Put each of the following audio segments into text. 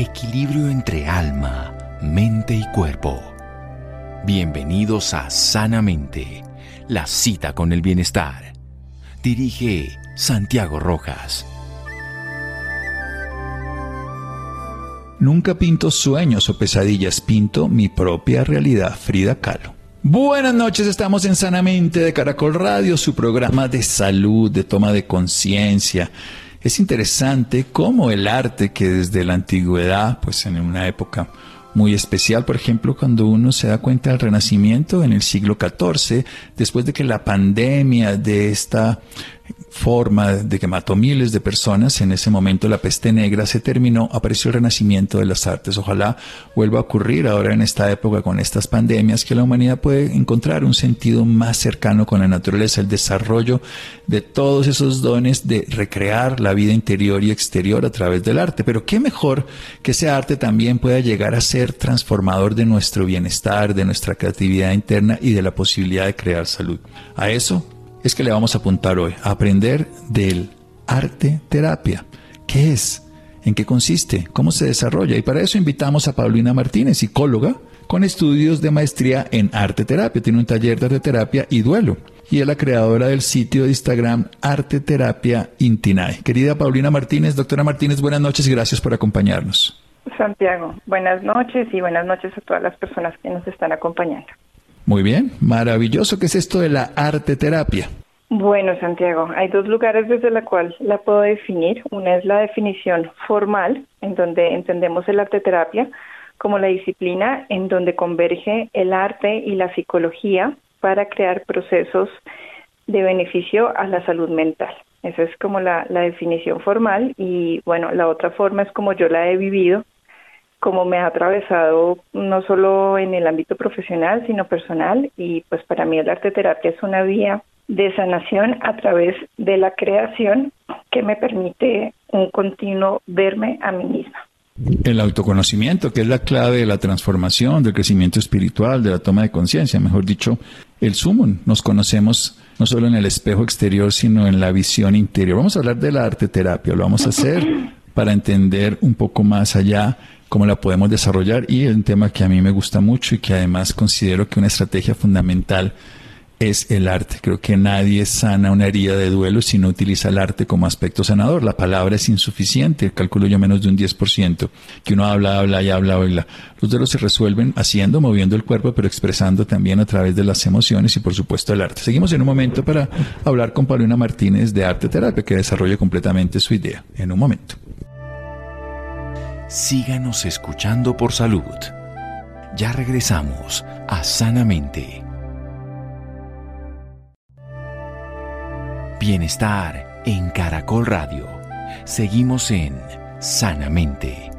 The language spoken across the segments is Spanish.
Equilibrio entre alma, mente y cuerpo. Bienvenidos a Sanamente, la cita con el bienestar. Dirige Santiago Rojas. Nunca pinto sueños o pesadillas, pinto mi propia realidad. Frida Kahlo. Buenas noches, estamos en Sanamente de Caracol Radio, su programa de salud, de toma de conciencia. Es interesante cómo el arte que desde la antigüedad, pues en una época muy especial, por ejemplo, cuando uno se da cuenta del Renacimiento en el siglo XIV, después de que la pandemia de esta forma de que mató miles de personas, en ese momento la peste negra se terminó, apareció el renacimiento de las artes. Ojalá vuelva a ocurrir ahora en esta época con estas pandemias, que la humanidad puede encontrar un sentido más cercano con la naturaleza, el desarrollo de todos esos dones de recrear la vida interior y exterior a través del arte. Pero qué mejor que ese arte también pueda llegar a ser transformador de nuestro bienestar, de nuestra creatividad interna y de la posibilidad de crear salud. A eso es que le vamos a apuntar hoy, a aprender del arte terapia. ¿Qué es? ¿En qué consiste? ¿Cómo se desarrolla? Y para eso invitamos a Paulina Martínez, psicóloga, con estudios de maestría en arte terapia. Tiene un taller de arte terapia y duelo. Y es la creadora del sitio de Instagram Arte Terapia Intinae. Querida Paulina Martínez, doctora Martínez, buenas noches y gracias por acompañarnos. Santiago, buenas noches y buenas noches a todas las personas que nos están acompañando. Muy bien, maravilloso. ¿Qué es esto de la arte terapia? Bueno, Santiago, hay dos lugares desde la cual la puedo definir. Una es la definición formal, en donde entendemos el arte terapia como la disciplina en donde converge el arte y la psicología para crear procesos de beneficio a la salud mental. Esa es como la, la definición formal y bueno, la otra forma es como yo la he vivido como me ha atravesado no solo en el ámbito profesional, sino personal. Y pues para mí el arte terapia es una vía de sanación a través de la creación que me permite un continuo verme a mí misma. El autoconocimiento, que es la clave de la transformación, del crecimiento espiritual, de la toma de conciencia, mejor dicho, el sumo. Nos conocemos no solo en el espejo exterior, sino en la visión interior. Vamos a hablar de la arte terapia, lo vamos a hacer para entender un poco más allá cómo la podemos desarrollar y un tema que a mí me gusta mucho y que además considero que una estrategia fundamental es el arte. Creo que nadie sana una herida de duelo si no utiliza el arte como aspecto sanador. La palabra es insuficiente, calculo yo menos de un 10%, que uno habla, habla y habla, habla. Los duelos se resuelven haciendo, moviendo el cuerpo, pero expresando también a través de las emociones y por supuesto el arte. Seguimos en un momento para hablar con Paulina Martínez de Arte Terapia, que desarrolla completamente su idea. En un momento síganos escuchando por salud. Ya regresamos a Sanamente. Bienestar en Caracol Radio. Seguimos en Sanamente.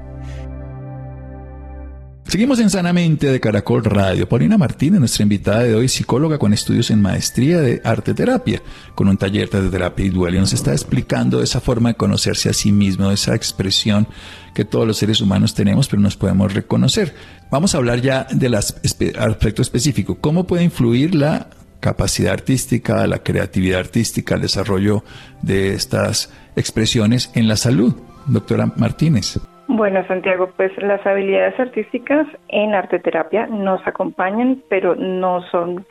Seguimos en Sanamente de Caracol Radio. Paulina Martínez, nuestra invitada de hoy, psicóloga con estudios en maestría de arte terapia, con un taller de terapia y duelo. Nos está explicando esa forma de conocerse a sí mismo, esa expresión que todos los seres humanos tenemos, pero nos podemos reconocer. Vamos a hablar ya del aspecto específico. ¿Cómo puede influir la capacidad artística, la creatividad artística, el desarrollo de estas expresiones en la salud? Doctora Martínez. Bueno, Santiago, pues las habilidades artísticas en arte terapia nos acompañan, pero no son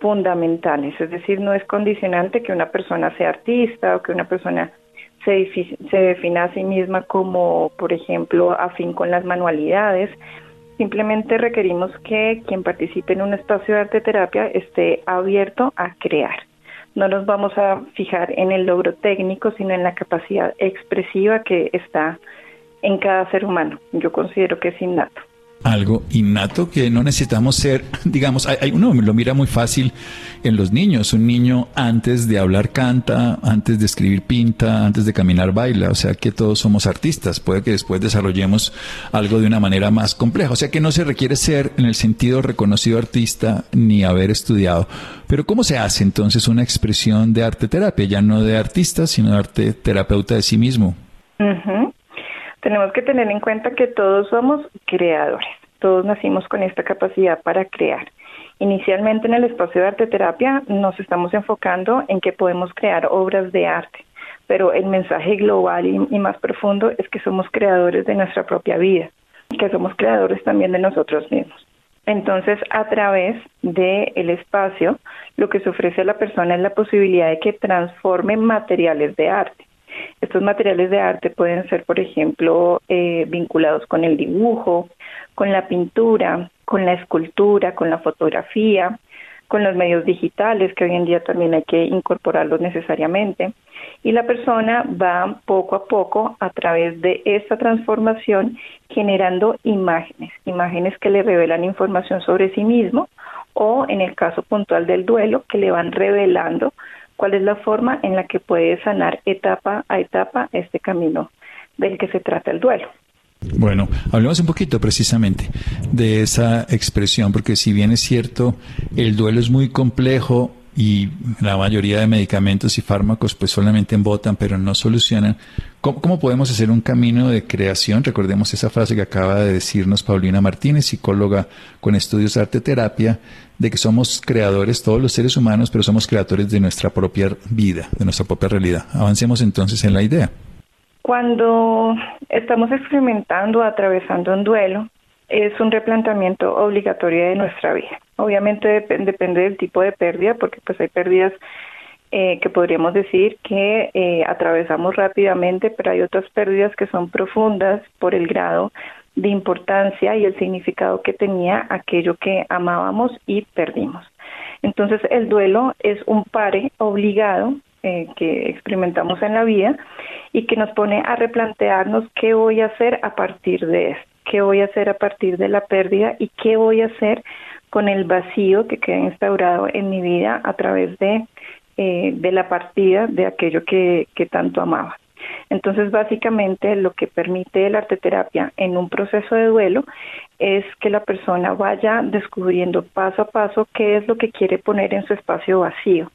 fundamentales, es decir, no es condicionante que una persona sea artista o que una persona se, se defina a sí misma como, por ejemplo, afín con las manualidades. Simplemente requerimos que quien participe en un espacio de arte terapia esté abierto a crear. No nos vamos a fijar en el logro técnico, sino en la capacidad expresiva que está en cada ser humano. Yo considero que es innato. Algo innato que no necesitamos ser, digamos, hay, uno lo mira muy fácil en los niños. Un niño antes de hablar canta, antes de escribir pinta, antes de caminar baila. O sea que todos somos artistas. Puede que después desarrollemos algo de una manera más compleja. O sea que no se requiere ser en el sentido reconocido artista ni haber estudiado. Pero ¿cómo se hace entonces una expresión de arte terapia? Ya no de artista, sino de arte terapeuta de sí mismo tenemos que tener en cuenta que todos somos creadores, todos nacimos con esta capacidad para crear. Inicialmente en el espacio de arte terapia nos estamos enfocando en que podemos crear obras de arte, pero el mensaje global y, más profundo es que somos creadores de nuestra propia vida, que somos creadores también de nosotros mismos. Entonces, a través del el espacio, lo que se ofrece a la persona es la posibilidad de que transforme materiales de arte. Estos materiales de arte pueden ser, por ejemplo, eh, vinculados con el dibujo, con la pintura, con la escultura, con la fotografía, con los medios digitales, que hoy en día también hay que incorporarlos necesariamente. Y la persona va poco a poco a través de esta transformación generando imágenes, imágenes que le revelan información sobre sí mismo o en el caso puntual del duelo, que le van revelando cuál es la forma en la que puede sanar etapa a etapa este camino del que se trata el duelo. Bueno, hablemos un poquito precisamente de esa expresión, porque si bien es cierto, el duelo es muy complejo y la mayoría de medicamentos y fármacos pues solamente embotan, pero no solucionan. ¿Cómo, podemos hacer un camino de creación? Recordemos esa frase que acaba de decirnos Paulina Martínez, psicóloga con estudios de arte terapia, de que somos creadores, todos los seres humanos, pero somos creadores de nuestra propia vida, de nuestra propia realidad. Avancemos entonces en la idea. Cuando estamos experimentando, atravesando un duelo, es un replanteamiento obligatorio de nuestra vida. Obviamente depende del tipo de pérdida, porque pues hay pérdidas eh, que podríamos decir que eh, atravesamos rápidamente, pero hay otras pérdidas que son profundas por el grado de importancia y el significado que tenía aquello que amábamos y perdimos. Entonces el duelo es un pare obligado eh, que experimentamos en la vida y que nos pone a replantearnos qué voy a hacer a partir de esto, qué voy a hacer a partir de la pérdida y qué voy a hacer con el vacío que queda instaurado en mi vida a través de, eh, de la partida de aquello que, tanto amaba. Entonces, básicamente, lo que permite la arteterapia en un proceso de duelo es que la persona vaya descubriendo paso a paso qué es lo que quiere poner en su espacio vacío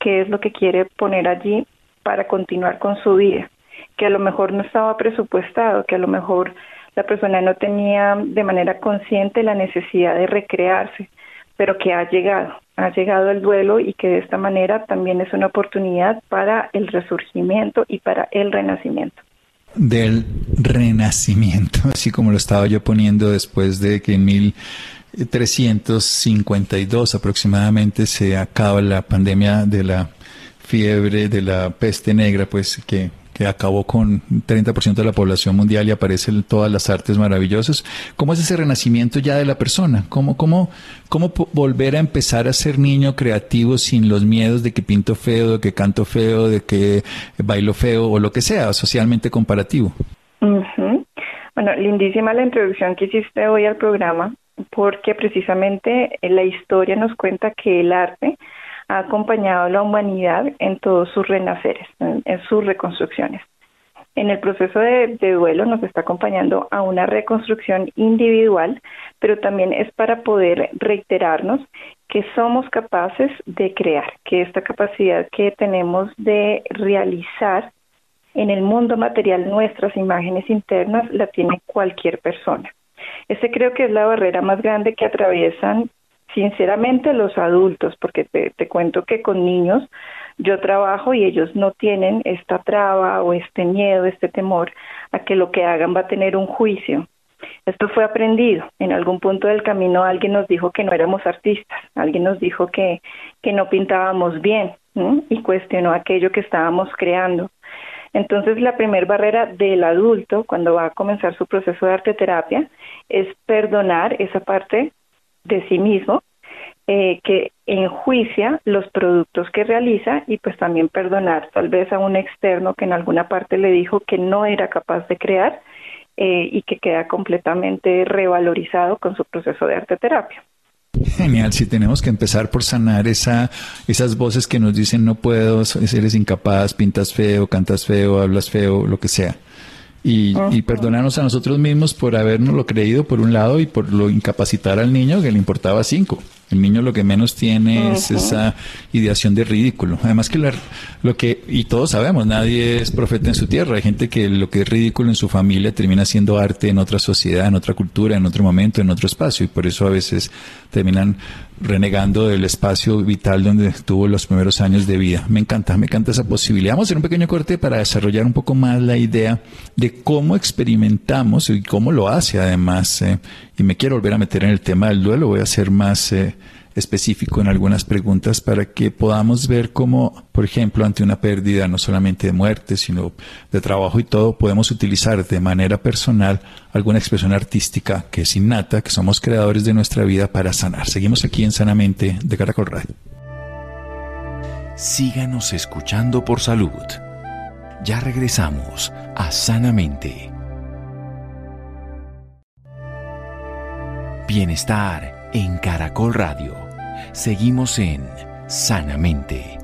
qué es lo que quiere poner allí para continuar con su vida, que a lo mejor no estaba presupuestado, que a lo mejor la persona no tenía de manera consciente la necesidad de recrearse, pero que ha llegado, ha llegado el duelo y que de esta manera también es una oportunidad para el resurgimiento y para el renacimiento. Del renacimiento, así como lo estaba yo poniendo después de que en mil 352 aproximadamente se acaba la pandemia de la fiebre de la peste negra, pues que acabó con 30% de la población mundial y aparecen todas las artes maravillosas. ¿Cómo es ese renacimiento ya de la persona? ¿Cómo, cómo, cómo volver a empezar a ser niño creativo sin los miedos de que pinto feo, de que canto feo, de que bailo feo o lo que sea, socialmente comparativo? Bueno, lindísima la introducción que hiciste hoy al programa porque precisamente la historia nos cuenta que el arte ha acompañado a la humanidad en todos sus renaceres, en, sus reconstrucciones. En el proceso de, duelo nos está acompañando a una reconstrucción individual, pero también es para poder reiterarnos que somos capaces de crear, que esta capacidad que tenemos de realizar en el mundo material nuestras imágenes internas la tiene cualquier persona. Ese creo que es la barrera más grande que atraviesan sinceramente los adultos, porque te, cuento que con niños yo trabajo y ellos no tienen esta traba o este miedo, este temor a que lo que hagan va a tener un juicio. Esto fue aprendido. En algún punto del camino alguien nos dijo que no éramos artistas, alguien nos dijo que, que no pintábamos bien y cuestionó aquello que estábamos creando. Entonces, la primera barrera del adulto cuando va a comenzar su proceso de arte terapia es perdonar esa parte de sí mismo eh, que enjuicia los productos que realiza y pues también perdonar tal vez a un externo que en alguna parte le dijo que no era capaz de crear eh, y que queda completamente revalorizado con su proceso de arte terapia. Genial, si tenemos que empezar por sanar esa, esas voces que nos dicen no puedo, eres incapaz, pintas feo, cantas feo, hablas feo, lo que sea. Y, perdonarnos a nosotros mismos por habernos lo creído por un lado y por lo incapacitar al niño que le importaba cinco. El niño lo que menos tiene es esa ideación de ridículo. Además que lo que, y todos sabemos, nadie es profeta en su tierra. Hay gente que lo que es ridículo en su familia termina siendo arte en otra sociedad, en otra cultura, en otro momento, en otro espacio. Y por eso a veces terminan renegando del espacio vital donde tuvo los primeros años de vida. Me encanta, me encanta esa posibilidad. Vamos a hacer un pequeño corte para desarrollar un poco más la idea de cómo experimentamos y cómo lo hace además. Eh, y me quiero volver a meter en el tema del duelo. Voy a ser más eh, específico en algunas preguntas para que podamos ver cómo, por ejemplo, ante una pérdida no solamente de muerte, sino de trabajo y todo, podemos utilizar de manera personal alguna expresión artística que es innata, que somos creadores de nuestra vida para sanar. Seguimos aquí en Sanamente de Caracol Radio. Síganos escuchando por salud. Ya regresamos a Sanamente. Bienestar en Caracol Radio. Seguimos en Sanamente.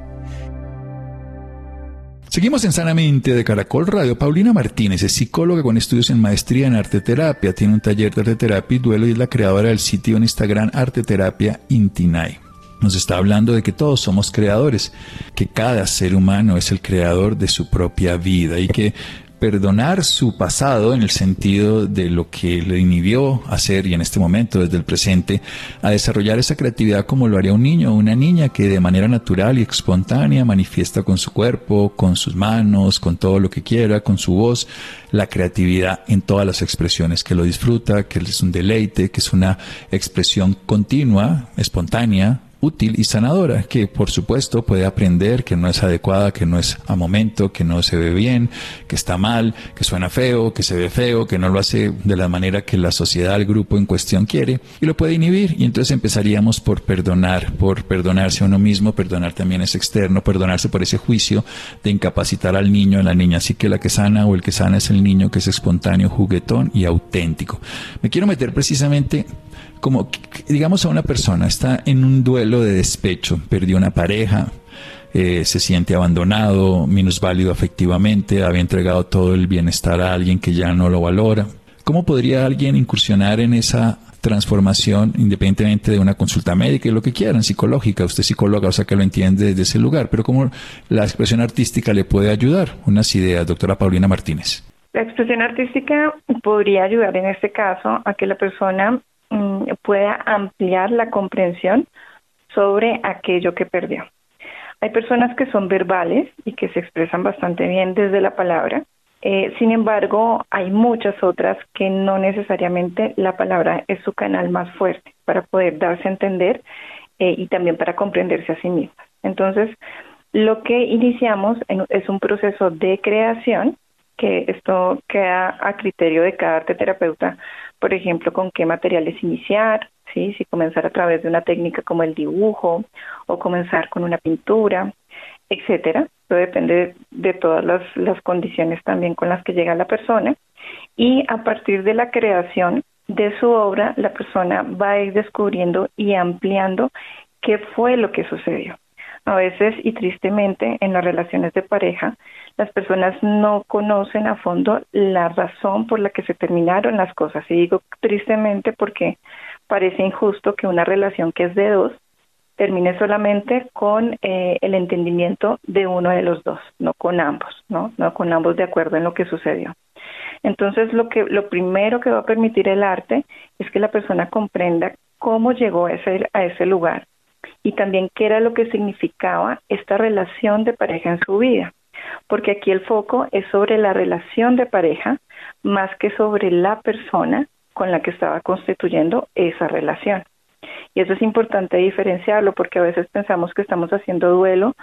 Seguimos en Sanamente de Caracol Radio. Paulina Martínez es psicóloga con estudios en maestría en arte terapia. Tiene un taller de arte terapia y duelo y es la creadora del sitio en Instagram Arte Terapia Intinay. Nos está hablando de que todos somos creadores, que cada ser humano es el creador de su propia vida y que perdonar su pasado en el sentido de lo que le inhibió hacer y en este momento desde el presente a desarrollar esa creatividad como lo haría un niño o una niña que de manera natural y espontánea manifiesta con su cuerpo, con sus manos, con todo lo que quiera, con su voz, la creatividad en todas las expresiones que lo disfruta, que es un deleite, que es una expresión continua, espontánea, útil y sanadora, que por supuesto puede aprender que no es adecuada, que no es a momento, que no se ve bien, que está mal, que suena feo, que se ve feo, que no lo hace de la manera que la sociedad, el grupo en cuestión quiere, y lo puede inhibir. Y entonces empezaríamos por perdonar, por perdonarse a uno mismo, perdonar también es externo, perdonarse por ese juicio de incapacitar al niño, a la niña. Así que la que sana o el que sana es el niño que es espontáneo, juguetón y auténtico. Me quiero meter precisamente como digamos a una persona está en un duelo de despecho, perdió una pareja, eh, se siente abandonado, minusválido afectivamente, había entregado todo el bienestar a alguien que ya no lo valora. ¿Cómo podría alguien incursionar en esa transformación independientemente de una consulta médica y lo que quieran, psicológica, usted es psicóloga, o sea que lo entiende desde ese lugar, pero cómo la expresión artística le puede ayudar? Unas ideas, doctora Paulina Martínez. La expresión artística podría ayudar en este caso a que la persona Mm, pueda ampliar la comprensión sobre aquello que perdió. Hay personas que son verbales y que se expresan bastante bien desde la palabra. Eh, sin embargo, hay muchas otras que no necesariamente la palabra es su canal más fuerte para poder darse a entender eh, y también para comprenderse a sí mismas. Entonces, lo que iniciamos es un proceso de creación, que esto queda a criterio de cada terapeuta por ejemplo, con qué materiales iniciar, ¿sí? si comenzar a través de una técnica como el dibujo o comenzar con una pintura, etcétera. Eso depende de, todas las, las condiciones también con las que llega la persona. Y a partir de la creación de su obra, la persona va a ir descubriendo y ampliando qué fue lo que sucedió. A veces y tristemente en las relaciones de pareja las personas no conocen a fondo la razón por la que se terminaron las cosas. Y digo tristemente porque parece injusto que una relación que es de dos termine solamente con eh, el entendimiento de uno de los dos, no con ambos, ¿no? No con ambos de acuerdo en lo que sucedió. Entonces, lo que lo primero que va a permitir el arte es que la persona comprenda cómo llegó a ese, a ese lugar y también qué era lo que significaba esta relación de pareja en su vida porque aquí el foco es sobre la relación de pareja más que sobre la persona con la que estaba constituyendo esa relación. Y eso es importante diferenciarlo porque a veces pensamos que estamos haciendo duelo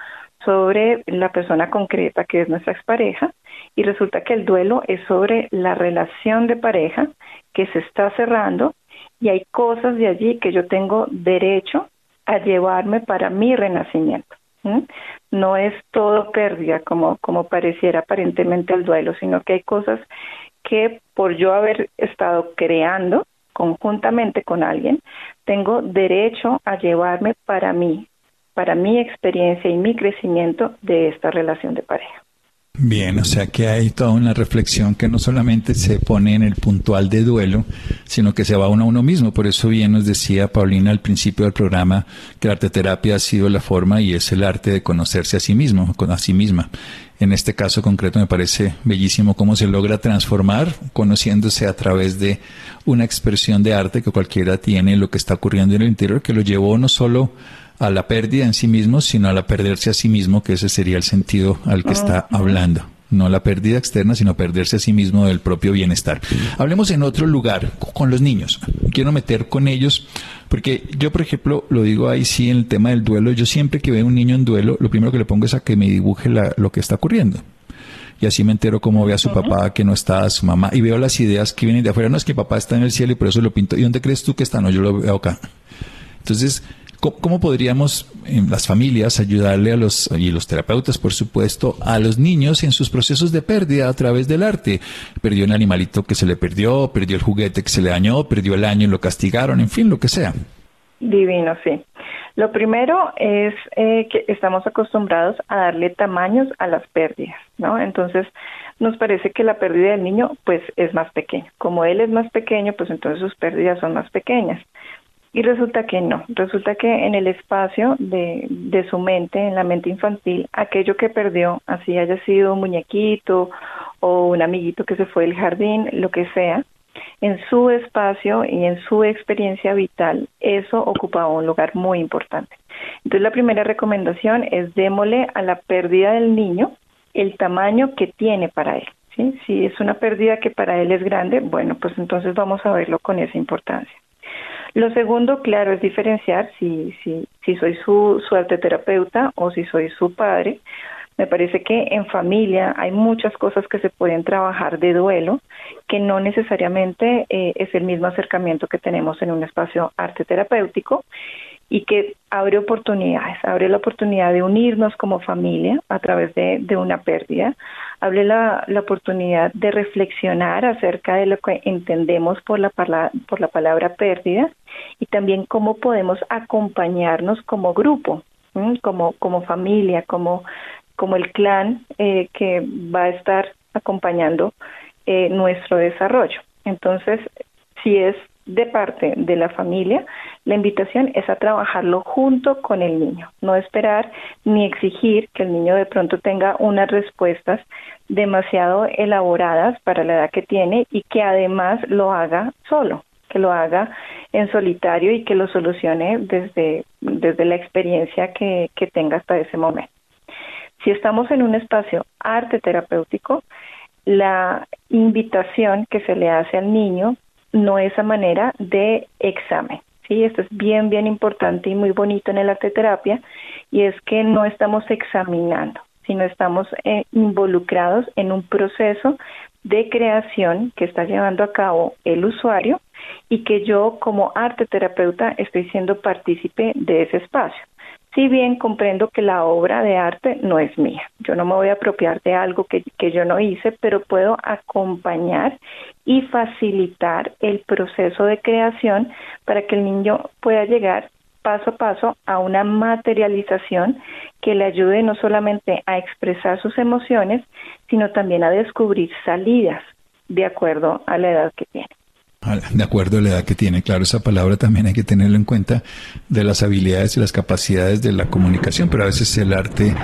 sobre la persona concreta que es nuestra expareja y resulta que el duelo es sobre la relación de pareja que se está cerrando y hay cosas de allí que yo tengo derecho a llevarme para mi renacimiento. No es todo pérdida como, como pareciera aparentemente el duelo, sino que hay cosas que por yo haber estado creando conjuntamente con alguien, tengo derecho a llevarme para mí, para mi experiencia y mi crecimiento de esta relación de pareja. Bien, o sea que hay toda una reflexión que no solamente se pone en el puntual de duelo, sino que se va uno a uno mismo. Por eso bien nos decía Paulina al principio del programa que la arteterapia ha sido la forma y es el arte de conocerse a sí mismo, a sí misma. En este caso concreto me parece bellísimo cómo se logra transformar conociéndose a través de una expresión de arte que cualquiera tiene lo que está ocurriendo en el interior, que lo llevó no solo a la pérdida en sí mismo, sino a la perderse a sí mismo, que ese sería el sentido al que está hablando. No la pérdida externa, sino perderse a sí mismo del propio bienestar. Hablemos en otro lugar, con los niños. Quiero meter con ellos, porque yo, por ejemplo, lo digo ahí sí en el tema del duelo, yo siempre que veo un niño en duelo, lo primero que le pongo es a que me dibuje lo que está ocurriendo y así me entero cómo ve a su papá que no está, a su mamá, y veo las ideas que vienen de afuera. No es que papá está en el cielo y por eso lo pinto. ¿Y dónde crees tú que está? No, yo lo veo acá. Entonces, ¿Cómo, podríamos en las familias ayudarle a los, y los terapeutas, por supuesto, a los niños en sus procesos de pérdida a través del arte? Perdió un animalito que se le perdió, perdió el juguete que se le dañó, perdió el año y lo castigaron, en fin, lo que sea. Divino, sí. Lo primero es eh, que estamos acostumbrados a darle tamaños a las pérdidas, ¿no? Entonces, nos parece que la pérdida del niño, pues, es más pequeña. Como él es más pequeño, pues entonces sus pérdidas son más pequeñas. Y resulta que no, resulta que en el espacio de, de su mente, en la mente infantil, aquello que perdió, así haya sido un muñequito o un amiguito que se fue del jardín, lo que sea, en su espacio y en su experiencia vital, eso ocupaba un lugar muy importante. Entonces la primera recomendación es démosle a la pérdida del niño el tamaño que tiene para él. Si es una pérdida que para él es grande, bueno, pues entonces vamos a verlo con esa importancia. Lo segundo, claro, es diferenciar si, si, si soy su, su terapeuta o si soy su padre. Me parece que en familia hay muchas cosas que se pueden trabajar de duelo, que no necesariamente eh, es el mismo acercamiento que tenemos en un espacio arte terapéutico y que abre oportunidades, abre la oportunidad de unirnos como familia a través de, de una pérdida, abre la, la, oportunidad de reflexionar acerca de lo que entendemos por la, por la palabra pérdida y también cómo podemos acompañarnos como grupo, como, como familia, como, como el clan eh, que va a estar acompañando eh, nuestro desarrollo. Entonces, si es de parte de la familia, la invitación es a trabajarlo junto con el niño, no esperar ni exigir que el niño de pronto tenga unas respuestas demasiado elaboradas para la edad que tiene y que además lo haga solo, que lo haga en solitario y que lo solucione desde, desde la experiencia que, que tenga hasta ese momento. Si estamos en un espacio arte terapéutico, la invitación que se le hace al niño no es a manera de examen. Sí, esto es bien, bien importante y muy bonito en el arte terapia y es que no estamos examinando, sino estamos eh, involucrados en un proceso de creación que está llevando a cabo el usuario y que yo como arte terapeuta estoy siendo partícipe de ese espacio si bien comprendo que la obra de arte no es mía. Yo no me voy a apropiar de algo que, que, yo no hice, pero puedo acompañar y facilitar el proceso de creación para que el niño pueda llegar paso a paso a una materialización que le ayude no solamente a expresar sus emociones, sino también a descubrir salidas de acuerdo a la edad que tiene de acuerdo a la edad que tiene. Claro, esa palabra también hay que tenerlo en cuenta de las habilidades y las capacidades de la comunicación, pero a veces el arte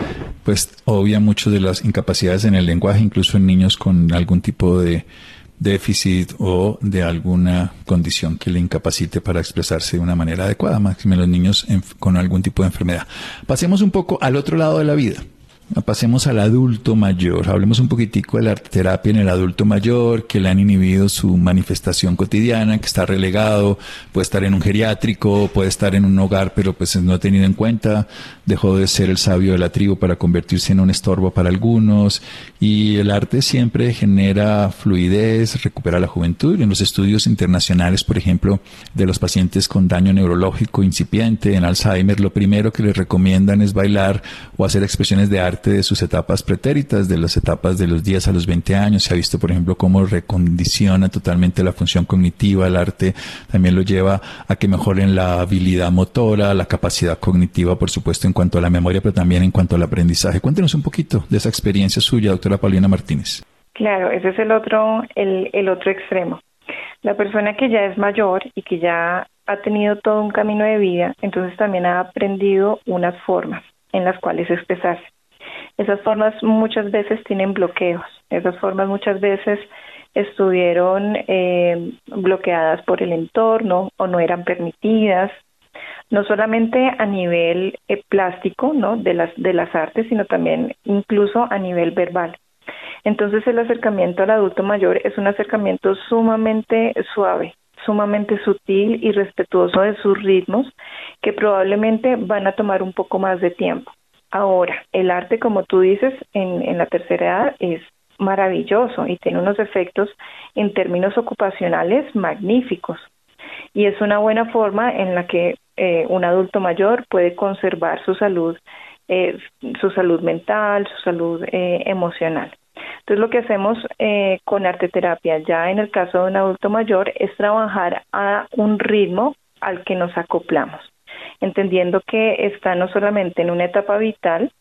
pues obvia mucho de las incapacidades en el lenguaje, incluso en niños con algún tipo de déficit o de alguna condición que le incapacite para expresarse de una manera adecuada, máximo los niños con algún tipo de enfermedad. Pasemos un poco al otro lado de la vida. Pasemos al adulto mayor. Hablemos un poquitico de la terapia en el adulto mayor, que le han inhibido su manifestación cotidiana, que está relegado, puede estar en un geriátrico, puede estar en un hogar, pero pues no ha tenido en cuenta, dejó de ser el sabio de la tribu para convertirse en un estorbo para algunos. Y el arte siempre genera fluidez, recupera la juventud. En los estudios internacionales, por ejemplo, de los pacientes con daño neurológico incipiente en Alzheimer, lo primero que les recomiendan es bailar o hacer expresiones de arte de sus etapas pretéritas, de las etapas de los 10 a los 20 años. Se ha visto, por ejemplo, cómo recondiciona totalmente la función cognitiva. El arte también lo lleva a que mejoren la habilidad motora, la capacidad cognitiva, por supuesto, en cuanto a la memoria, pero también en cuanto al aprendizaje. Cuéntenos un poquito de esa experiencia suya, doctora Paulina Martínez. Claro, ese es el otro, el, el otro extremo. La persona que ya es mayor y que ya ha tenido todo un camino de vida, entonces también ha aprendido unas formas en las cuales expresarse. Esas formas muchas veces tienen bloqueos, esas formas muchas veces estuvieron eh, bloqueadas por el entorno o no eran permitidas, no solamente a nivel eh, plástico, ¿no? De las de las artes, sino también incluso a nivel verbal. Entonces el acercamiento al adulto mayor es un acercamiento sumamente suave, sumamente sutil y respetuoso de sus ritmos que probablemente van a tomar un poco más de tiempo. Ahora, el arte, como tú dices, en, la tercera edad es maravilloso y tiene unos efectos en términos ocupacionales magníficos. Y es una buena forma en la que eh, un adulto mayor puede conservar su salud, eh, su salud mental, su salud eh, emocional. Entonces lo que hacemos eh, con arte terapia ya en el caso de un adulto mayor es trabajar a un ritmo al que nos acoplamos, entendiendo que está no solamente en una etapa vital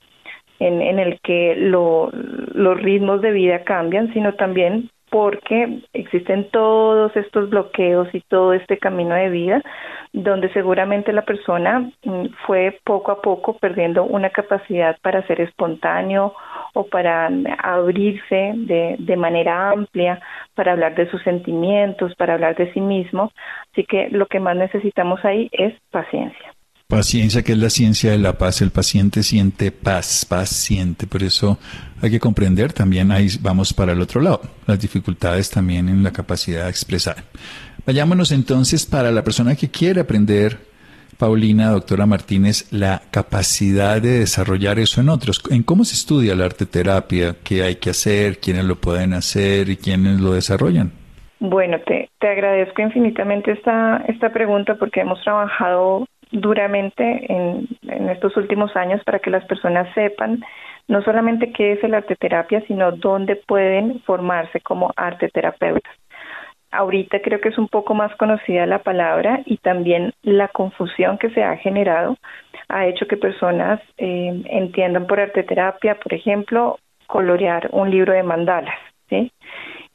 en, en el que lo, los ritmos de vida cambian, sino también porque existen todos estos bloqueos y todo este camino de vida donde seguramente la persona mm, fue poco a poco perdiendo una capacidad para ser espontáneo o para mm, abrirse de, de manera amplia, para hablar de sus sentimientos, para hablar de sí mismo. Así que lo que más necesitamos ahí es paciencia. Paciencia, que es la ciencia de la paz. El paciente siente paz, paciente. Por eso hay que comprender también, ahí vamos para el otro lado, las dificultades también en la capacidad de expresar. Vayámonos entonces para la persona que quiere aprender, Paulina, doctora Martínez, la capacidad de desarrollar eso en otros. ¿En cómo se estudia la arte terapia? ¿Qué hay que hacer? ¿Quiénes lo pueden hacer y quiénes lo desarrollan? Bueno, te, te agradezco infinitamente esta, esta pregunta porque hemos trabajado duramente en, estos últimos años para que las personas sepan no solamente qué es el arte terapia, sino dónde pueden formarse como arte terapeutas. Ahorita creo que es un poco más conocida la palabra y también la confusión que se ha generado ha hecho que personas eh, entiendan por arte terapia, por ejemplo, colorear un libro de mandalas, ¿sí?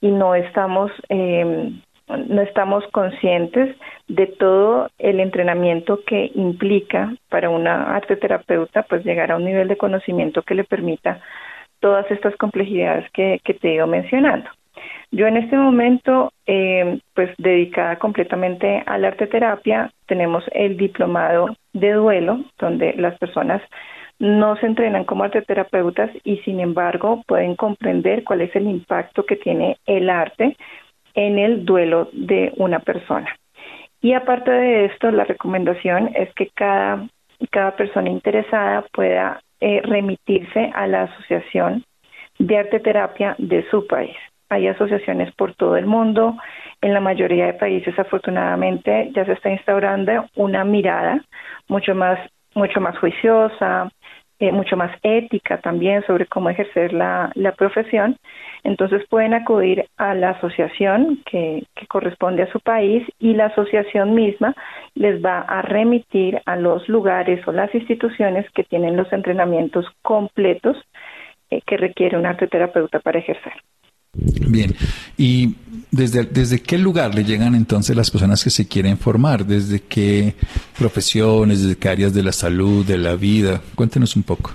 Y no estamos eh, no estamos conscientes de todo el entrenamiento que implica para una arte terapeuta pues llegar a un nivel de conocimiento que le permita todas estas complejidades que, te he ido mencionando. Yo en este momento, eh, pues dedicada completamente a la arte terapia, tenemos el diplomado de duelo, donde las personas no se entrenan como arte terapeutas y sin embargo pueden comprender cuál es el impacto que tiene el arte en el duelo de una persona. Y aparte de esto, la recomendación es que cada, cada persona interesada pueda eh, remitirse a la Asociación de Arte Terapia de su país. Hay asociaciones por todo el mundo. En la mayoría de países, afortunadamente, ya se está instaurando una mirada mucho más, mucho más juiciosa, eh, mucho más ética también sobre cómo ejercer la, la profesión. Entonces pueden acudir a la asociación que, que, corresponde a su país y la asociación misma les va a remitir a los lugares o las instituciones que tienen los entrenamientos completos eh, que requiere un arteterapeuta para ejercer. Bien, ¿y desde, desde qué lugar le llegan entonces las personas que se quieren formar? ¿Desde qué profesiones, desde qué áreas de la salud, de la vida? Cuéntenos un poco.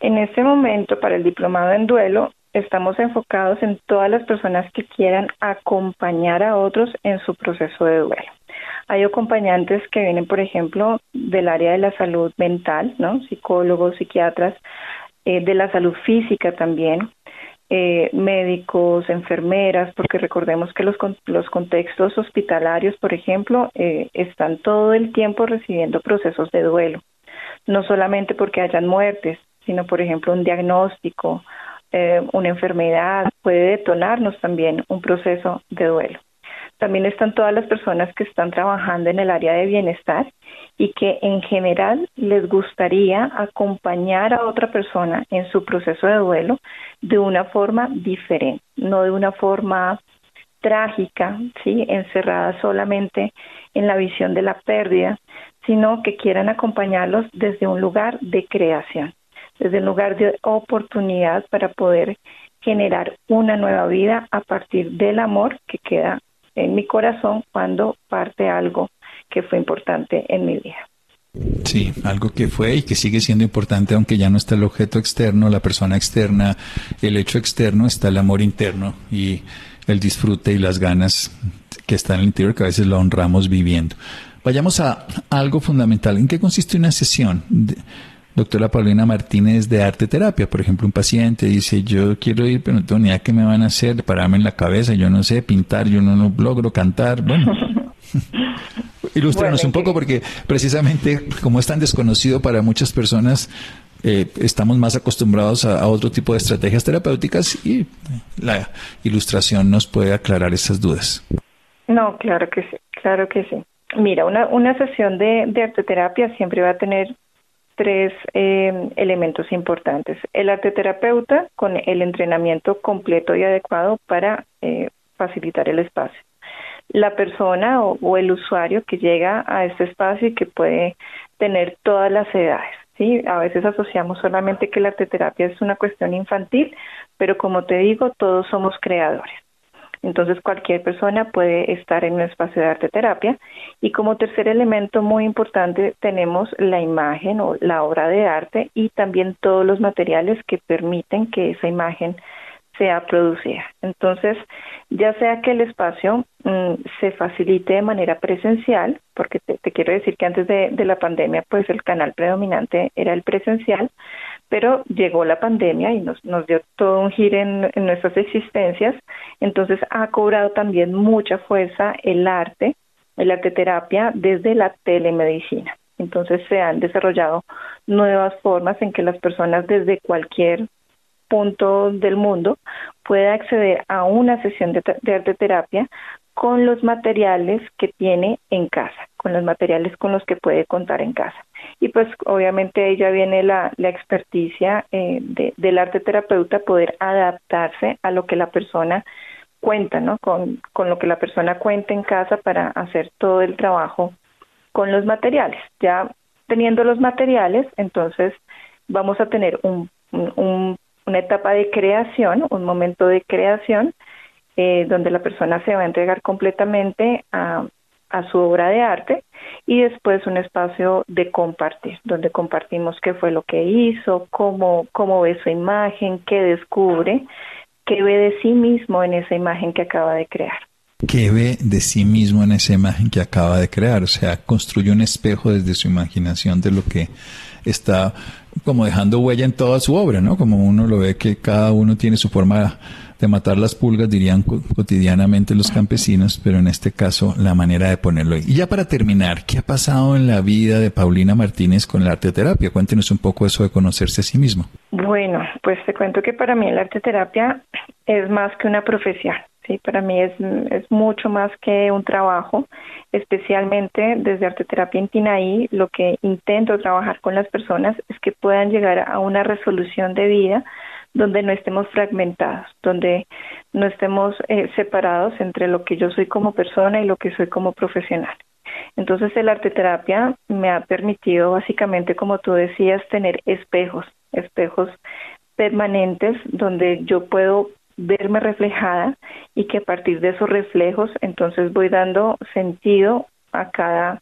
En este momento, para el diplomado en duelo, estamos enfocados en todas las personas que quieran acompañar a otros en su proceso de duelo. Hay acompañantes que vienen, por ejemplo, del área de la salud mental, ¿no? Psicólogos, psiquiatras, eh, de la salud física también, eh, médicos, enfermeras, porque recordemos que los, los contextos hospitalarios, por ejemplo, eh, están todo el tiempo recibiendo procesos de duelo, no solamente porque hayan muertes, sino, por ejemplo, un diagnóstico, eh, una enfermedad puede detonarnos también un proceso de duelo. también están todas las personas que están trabajando en el área de bienestar y que en general les gustaría acompañar a otra persona en su proceso de duelo de una forma diferente, no de una forma trágica, sí, encerrada solamente en la visión de la pérdida, sino que quieran acompañarlos desde un lugar de creación, desde un lugar de oportunidad para poder generar una nueva vida a partir del amor que queda en mi corazón cuando parte algo que fue importante en mi vida. Sí, algo que fue y que sigue siendo importante, aunque ya no está el objeto externo, la persona externa, el hecho externo, está el amor interno y el disfrute y las ganas que están en el interior, que a veces lo honramos viviendo. Vayamos a algo fundamental. ¿En qué consiste una sesión? doctora Paulina Martínez de arte terapia. Por ejemplo, un paciente dice, yo quiero ir, pero no tengo ni idea qué me van a hacer, pararme en la cabeza, yo no sé pintar, yo no, logro cantar. Bueno. Ilústranos un poco porque precisamente como es tan desconocido para muchas personas, eh, estamos más acostumbrados a, otro tipo de estrategias terapéuticas y la ilustración nos puede aclarar esas dudas. No, claro que sí, claro que sí. Mira, una, una sesión de, de arte terapia siempre va a tener tres eh, elementos importantes. El arte terapeuta con el entrenamiento completo y adecuado para eh, facilitar el espacio. La persona o, el usuario que llega a este espacio y que puede tener todas las edades. ¿sí? A veces asociamos solamente que la arte terapia es una cuestión infantil, pero como te digo, todos somos creadores. Entonces cualquier persona puede estar en un espacio de arte terapia y como tercer elemento muy importante tenemos la imagen o la obra de arte y también todos los materiales que permiten que esa imagen sea producida. Entonces, ya sea que el espacio mm, se facilite de manera presencial, porque te, quiero decir que antes de, la pandemia, pues el canal predominante era el presencial, pero llegó la pandemia y nos, dio todo un giro en, en nuestras existencias, entonces ha cobrado también mucha fuerza el arte, el arte terapia desde la telemedicina. Entonces se han desarrollado nuevas formas en que las personas desde cualquier punto del mundo pueda acceder a una sesión de, de arte terapia con los materiales que tiene en casa, con los materiales con los que puede contar en casa. Y pues obviamente ella viene la, la experticia eh, del arte terapeuta poder adaptarse a lo que la persona cuenta, ¿no? Con, con lo que la persona cuenta en casa para hacer todo el trabajo con los materiales. Ya teniendo los materiales, entonces vamos a tener un, una etapa de creación, un momento de creación eh, donde la persona se va a entregar completamente a, su obra de arte y después un espacio de compartir, donde compartimos qué fue lo que hizo, cómo, cómo ve su imagen, qué descubre, qué ve de sí mismo en esa imagen que acaba de crear. ¿Qué ve de sí mismo en esa imagen que acaba de crear? O sea, construye un espejo desde su imaginación de lo que está como dejando huella en toda su obra, ¿no? Como uno lo ve que cada uno tiene su forma de matar las pulgas, dirían cotidianamente los campesinos, pero en este caso la manera de ponerlo. Y ya para terminar, ¿qué ha pasado en la vida de Paulina Martínez con la arte terapia? Cuéntenos un poco eso de conocerse a sí mismo. Bueno, pues te cuento que para mí la arte terapia es más que una profesión. Sí, para mí es, es mucho más que un trabajo, especialmente desde Arte Terapia en Tinaí, lo que intento trabajar con las personas es que puedan llegar a una resolución de vida donde no estemos fragmentados, donde no estemos eh, separados entre lo que yo soy como persona y lo que soy como profesional. Entonces el arte terapia me ha permitido básicamente, como tú decías, tener espejos, espejos permanentes donde yo puedo verme reflejada y que a partir de esos reflejos entonces voy dando sentido a cada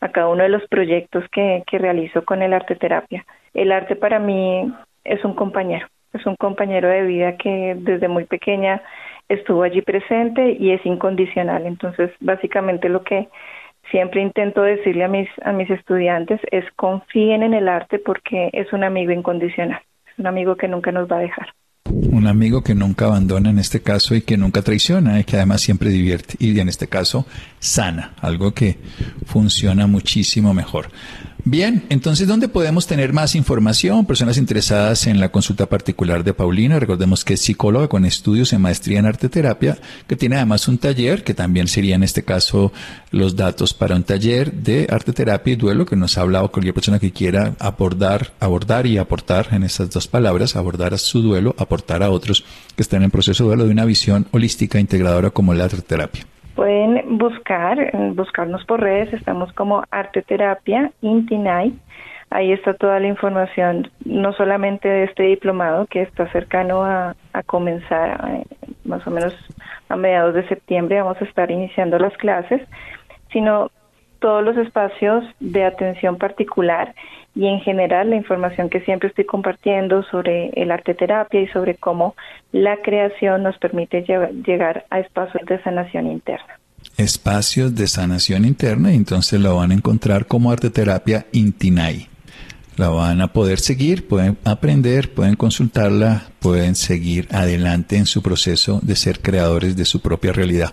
a cada uno de los proyectos que, que realizo con el arte terapia. El arte para mí es un compañero, es un compañero de vida que desde muy pequeña estuvo allí presente y es incondicional. Entonces, básicamente lo que siempre intento decirle a mis, a mis estudiantes es confíen en el arte porque es un amigo incondicional, es un amigo que nunca nos va a dejar. Un amigo que nunca abandona en este caso y que nunca traiciona y que además siempre divierte y en este caso sana, algo que funciona muchísimo mejor. Bien, entonces, ¿dónde podemos tener más información? Personas interesadas en la consulta particular de Paulina, recordemos que es psicóloga con estudios en maestría en arte terapia, que tiene además un taller, que también sería en este caso los datos para un taller de arte terapia y duelo, que nos ha hablado cualquier persona que quiera abordar, abordar y aportar en estas dos palabras, abordar a su duelo, aportar a otros que están en proceso de duelo de una visión holística integradora como la arte terapia. Pueden buscar, buscarnos por redes, estamos como Arte Terapia Intinay. Ahí está toda la información, no solamente de este diplomado que está cercano a, comenzar, eh, más o menos a mediados de septiembre vamos a estar iniciando las clases, sino todos los espacios de atención particular y en general la información que siempre estoy compartiendo sobre el arte terapia y sobre cómo la creación nos permite llegar a espacios de sanación interna. Espacios de sanación interna, y entonces lo van a encontrar como arte terapia Intinay. La van a poder seguir, pueden aprender, pueden consultarla, pueden seguir adelante en su proceso de ser creadores de su propia realidad.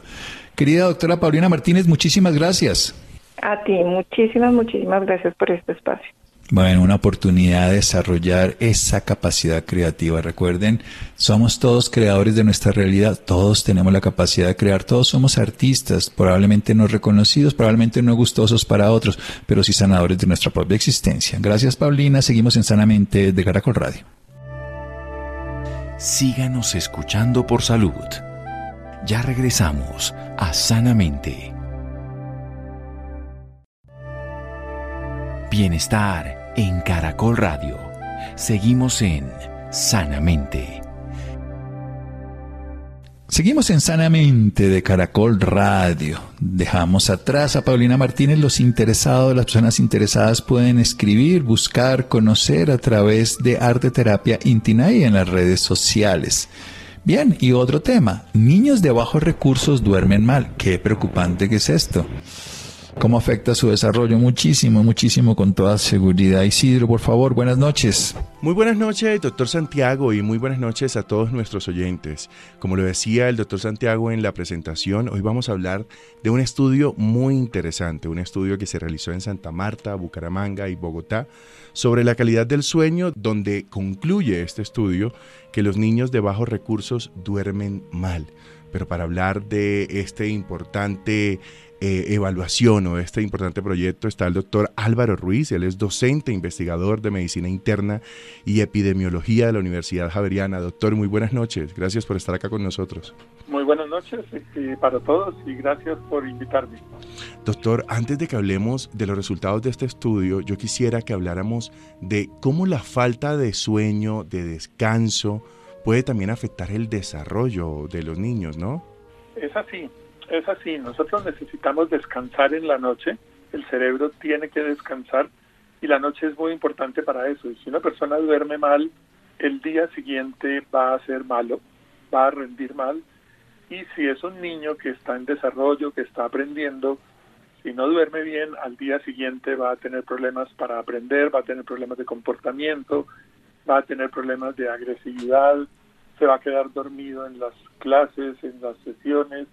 Querida doctora Paulina Martínez, muchísimas gracias. A ti, muchísimas, muchísimas gracias por este espacio. Bueno, una oportunidad de desarrollar esa capacidad creativa. Recuerden, somos todos creadores de nuestra realidad, todos tenemos la capacidad de crear, todos somos artistas, probablemente no reconocidos, probablemente no gustosos para otros, pero sí sanadores de nuestra propia existencia. Gracias, Paulina. Seguimos en Sanamente de Caracol Radio. Síganos escuchando por salud. Ya regresamos a Sanamente. Bienestar en Caracol Radio. Seguimos en Sanamente. Seguimos en Sanamente de Caracol Radio. Dejamos atrás a Paulina Martínez. Los interesados, las personas interesadas pueden escribir, buscar, conocer a través de Arte Terapia Intinay en las redes sociales. Bien, y otro tema. Niños de bajos recursos duermen mal. Qué preocupante que es esto cómo afecta su desarrollo. Muchísimo, muchísimo con toda seguridad. Isidro, por favor, buenas noches. Muy buenas noches, doctor Santiago, y muy buenas noches a todos nuestros oyentes. Como lo decía el doctor Santiago en la presentación, hoy vamos a hablar de un estudio muy interesante, un estudio que se realizó en Santa Marta, Bucaramanga y Bogotá sobre la calidad del sueño, donde concluye este estudio que los niños de bajos recursos duermen mal. Pero para hablar de este importante eh, evaluación o este importante proyecto está el doctor Álvaro Ruiz, él es docente, investigador de medicina interna y epidemiología de la Universidad Javeriana. Doctor, muy buenas noches, gracias por estar acá con nosotros. Muy buenas noches eh, para todos y gracias por invitarme. Doctor, antes de que hablemos de los resultados de este estudio, yo quisiera que habláramos de cómo la falta de sueño, de descanso, puede también afectar el desarrollo de los niños, ¿no? Es así es así, nosotros necesitamos descansar en la noche, el cerebro tiene que descansar y la noche es muy importante para eso. Y si una persona duerme mal, el día siguiente va a ser malo, va a rendir mal. Y si es un niño que está en desarrollo, que está aprendiendo, si no duerme bien, al día siguiente va a tener problemas para aprender, va a tener problemas de comportamiento, va a tener problemas de agresividad, se va a quedar dormido en las clases, en las sesiones,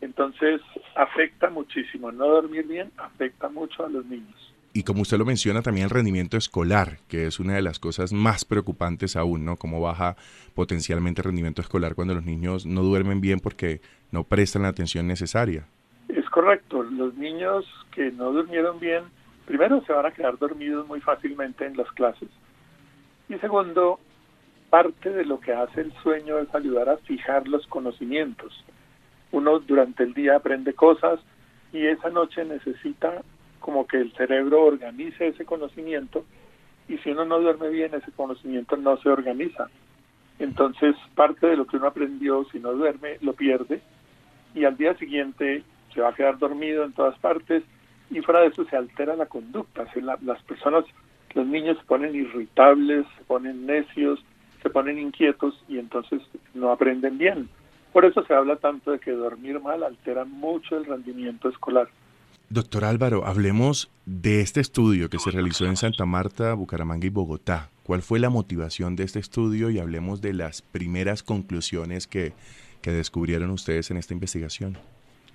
entonces afecta muchísimo. No dormir bien afecta mucho a los niños. Y como usted lo menciona, también el rendimiento escolar, que es una de las cosas más preocupantes aún, ¿no? Cómo baja potencialmente el rendimiento escolar cuando los niños no duermen bien porque no prestan la atención necesaria. Es correcto. Los niños que no durmieron bien, primero se van a quedar dormidos muy fácilmente en las clases. Y segundo, parte de lo que hace el sueño es ayudar a fijar los conocimientos uno durante el día aprende cosas y esa noche necesita como que el cerebro organice ese conocimiento y si uno no duerme bien ese conocimiento no se organiza. Entonces parte de lo que uno aprendió si no duerme lo pierde y al día siguiente se va a quedar dormido en todas partes y fuera de eso se altera la conducta. las personas, los niños se ponen irritables, se ponen necios, se ponen inquietos y entonces no aprenden bien. Por eso se habla tanto de que dormir mal altera mucho el rendimiento escolar. Doctor Álvaro, hablemos de este estudio que se realizó en Santa Marta, Bucaramanga y Bogotá. ¿Cuál fue la motivación de este estudio? Y hablemos de las primeras conclusiones que, descubrieron ustedes en esta investigación.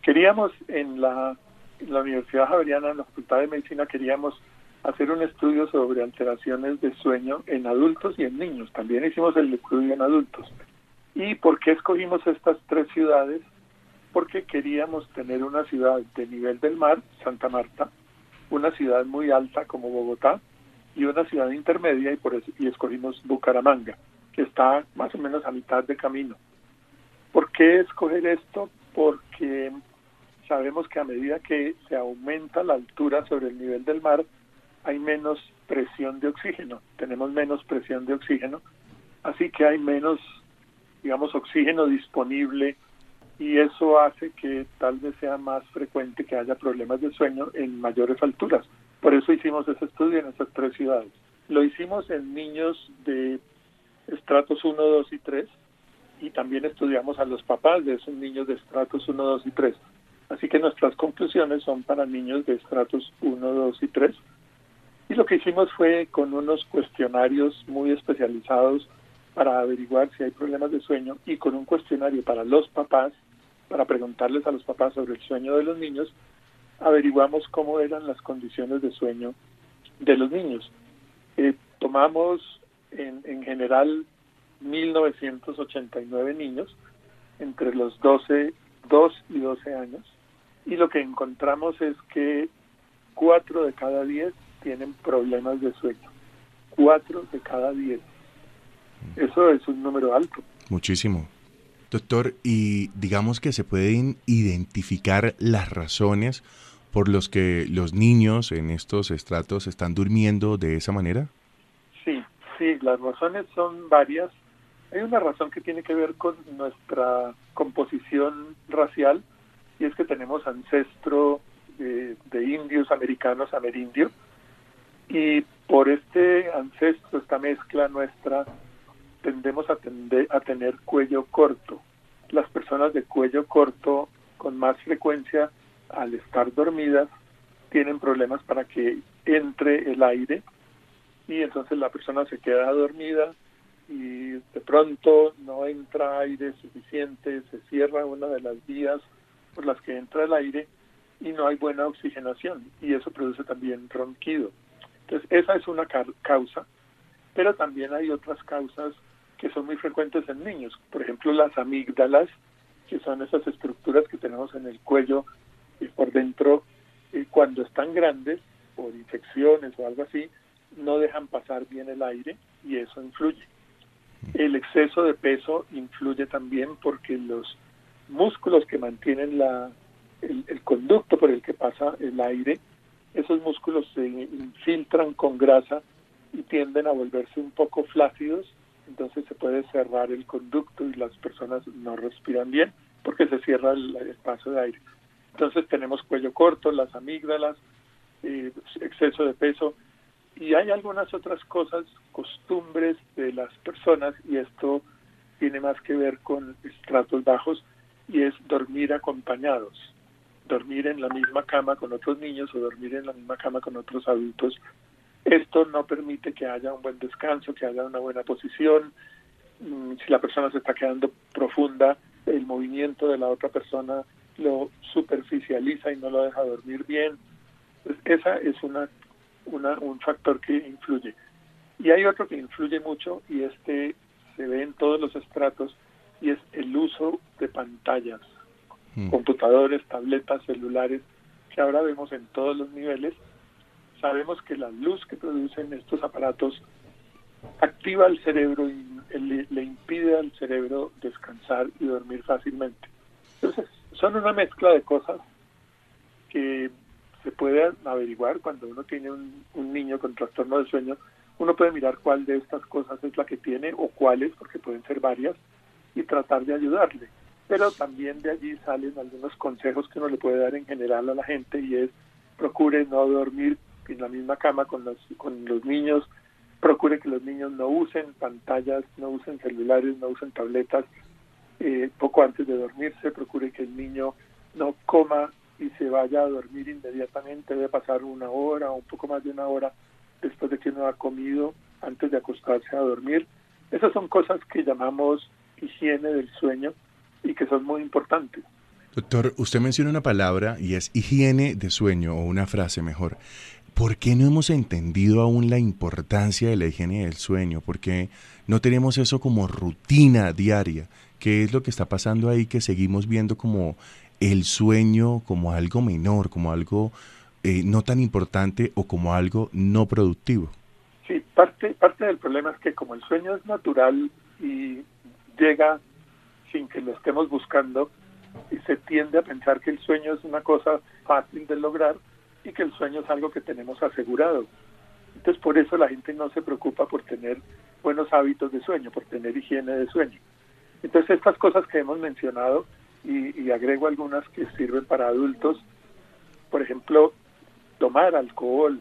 Queríamos en la, en la Universidad Javeriana, en la Facultad de Medicina, queríamos hacer un estudio sobre alteraciones de sueño en adultos y en niños. También hicimos el estudio en adultos. ¿Y por qué escogimos estas tres ciudades? Porque queríamos tener una ciudad de nivel del mar, Santa Marta, una ciudad muy alta como Bogotá y una ciudad intermedia y por eso y escogimos Bucaramanga, que está más o menos a mitad de camino. ¿Por qué escoger esto? Porque sabemos que a medida que se aumenta la altura sobre el nivel del mar, hay menos presión de oxígeno, tenemos menos presión de oxígeno, así que hay menos, digamos, oxígeno disponible y eso hace que tal vez sea más frecuente que haya problemas de sueño en mayores alturas. Por eso hicimos ese estudio en esas tres ciudades. Lo hicimos en niños de estratos 1, 2 y 3 y también estudiamos a los papás de esos niños de estratos 1, 2 y 3. Así que nuestras conclusiones son para niños de estratos 1, 2 y 3. Y lo que hicimos fue con unos cuestionarios muy especializados para averiguar si hay problemas de sueño y con un cuestionario para los papás, para preguntarles a los papás sobre el sueño de los niños, averiguamos cómo eran las condiciones de sueño de los niños. Eh, tomamos en, en general 1.989 niños entre los 12, 2 y 12 años y lo que encontramos es que 4 de cada 10 tienen problemas de sueño. 4 de cada 10. Eso es un número alto. Muchísimo. Doctor, y digamos que se pueden identificar las razones por los que los niños en estos estratos están durmiendo de esa manera? Sí, sí, las razones son varias. Hay una razón que tiene que ver con nuestra composición racial y es que tenemos ancestro de, de indios americanos amerindio y por este ancestro, esta mezcla nuestra, tendemos a, a tener cuello corto. Las personas de cuello corto con más frecuencia al estar dormidas tienen problemas para que entre el aire y entonces la persona se queda dormida y de pronto no entra aire suficiente, se cierra una de las vías por las que entra el aire y no hay buena oxigenación y eso produce también ronquido. Entonces esa es una causa, pero también hay otras causas que son muy frecuentes en niños, por ejemplo las amígdalas, que son esas estructuras que tenemos en el cuello y por dentro, y cuando están grandes, por infecciones o algo así, no dejan pasar bien el aire y eso influye. El exceso de peso influye también porque los músculos que mantienen la, el, el, conducto por el que pasa el aire, esos músculos se infiltran con grasa y tienden a volverse un poco flácidos, entonces se puede cerrar el conducto y las personas no respiran bien porque se cierra el, el paso de aire. Entonces tenemos cuello corto, las amígdalas, eh, exceso de peso y hay algunas otras cosas, costumbres de las personas y esto tiene más que ver con estratos bajos y es dormir acompañados, dormir en la misma cama con otros niños o dormir en la misma cama con otros adultos. Esto no permite que haya un buen descanso, que haya una buena posición. Mm, si la persona se está quedando profunda, el movimiento de la otra persona lo superficializa y no lo deja dormir bien. Pues esa es una, una, un factor que influye. Y hay otro que influye mucho y este se ve en todos los estratos y es el uso de pantallas, mm. computadores, tabletas, celulares, que ahora vemos en todos los niveles. Sabemos que la luz que producen estos aparatos activa el cerebro y le, le impide al cerebro descansar y dormir fácilmente. Entonces, son una mezcla de cosas que se puede averiguar cuando uno tiene un, un, niño con trastorno de sueño. Uno puede mirar cuál de estas cosas es la que tiene o cuáles, porque pueden ser varias, y tratar de ayudarle. Pero también de allí salen algunos consejos que uno le puede dar en general a la gente y es procure no dormir en la misma cama con los, con los niños, procure que los niños no usen pantallas, no usen celulares, no usen tabletas, eh, poco antes de dormirse, procure que el niño no coma y se vaya a dormir inmediatamente, debe pasar una hora o un poco más de una hora después de que no ha comido, antes de acostarse a dormir. Esas son cosas que llamamos higiene del sueño y que son muy importantes. Doctor, usted menciona una palabra y es higiene de sueño o una frase mejor. ¿por qué no hemos entendido aún la importancia de la higiene del sueño? ¿Por qué no tenemos eso como rutina diaria? ¿Qué es lo que está pasando ahí que seguimos viendo como el sueño como algo menor, como algo eh, no tan importante o como algo no productivo? Sí, parte, parte del problema es que como el sueño es natural y llega sin que lo estemos buscando, y se tiende a pensar que el sueño es una cosa fácil de lograr y que el sueño es algo que tenemos asegurado. Entonces por eso la gente no se preocupa por tener buenos hábitos de sueño, por tener higiene de sueño. Entonces estas cosas que hemos mencionado y, agrego algunas que sirven para adultos, por ejemplo, tomar alcohol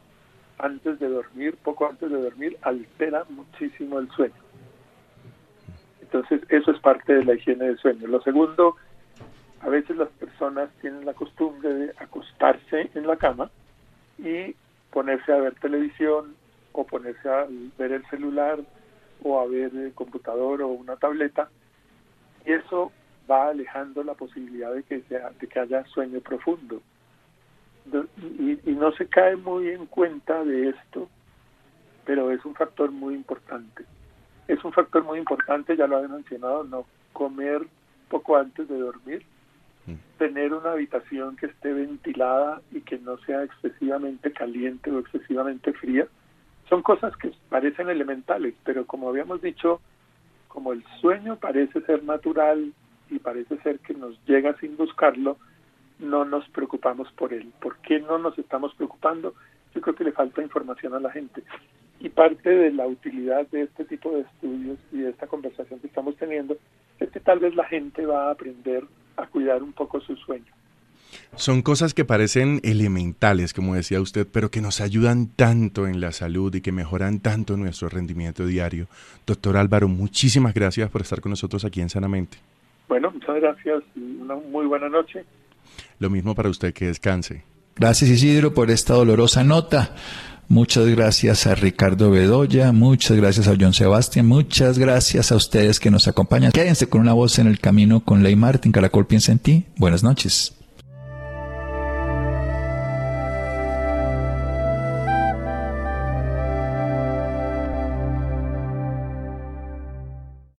antes de dormir, poco antes de dormir, altera muchísimo el sueño. Entonces eso es parte de la higiene del sueño. Lo segundo a veces las personas tienen la costumbre de acostarse en la cama y ponerse a ver televisión o ponerse a ver el celular o a ver el computador o una tableta. Y eso va alejando la posibilidad de que sea de que haya sueño profundo. Y, y no se cae muy en cuenta de esto pero es un factor muy importante es un factor muy importante ya lo he mencionado no comer poco antes de dormir tener una habitación que esté ventilada y que no sea excesivamente caliente o excesivamente fría. Son cosas que parecen elementales, pero como habíamos dicho, como el sueño parece ser natural y parece ser que nos llega sin buscarlo, no nos preocupamos por él. ¿Por qué no nos estamos preocupando? Yo creo que le falta información a la gente. Y parte de la utilidad de este tipo de estudios y de esta conversación que estamos teniendo es que tal vez la gente va a aprender a cuidar un poco su sueño. Son cosas que parecen elementales, como decía usted, pero que nos ayudan tanto en la salud y que mejoran tanto nuestro rendimiento diario. Doctor Álvaro, muchísimas gracias por estar con nosotros aquí en Sanamente. Bueno, muchas gracias y una muy buena noche. Lo mismo para usted, que descanse. Gracias Isidro por esta dolorosa nota. Muchas gracias a Ricardo Bedoya, muchas gracias a John Sebastián, muchas gracias a ustedes que nos acompañan. Quédense con una voz en el camino con Ley Martin. Caracol piensa en ti. Buenas noches.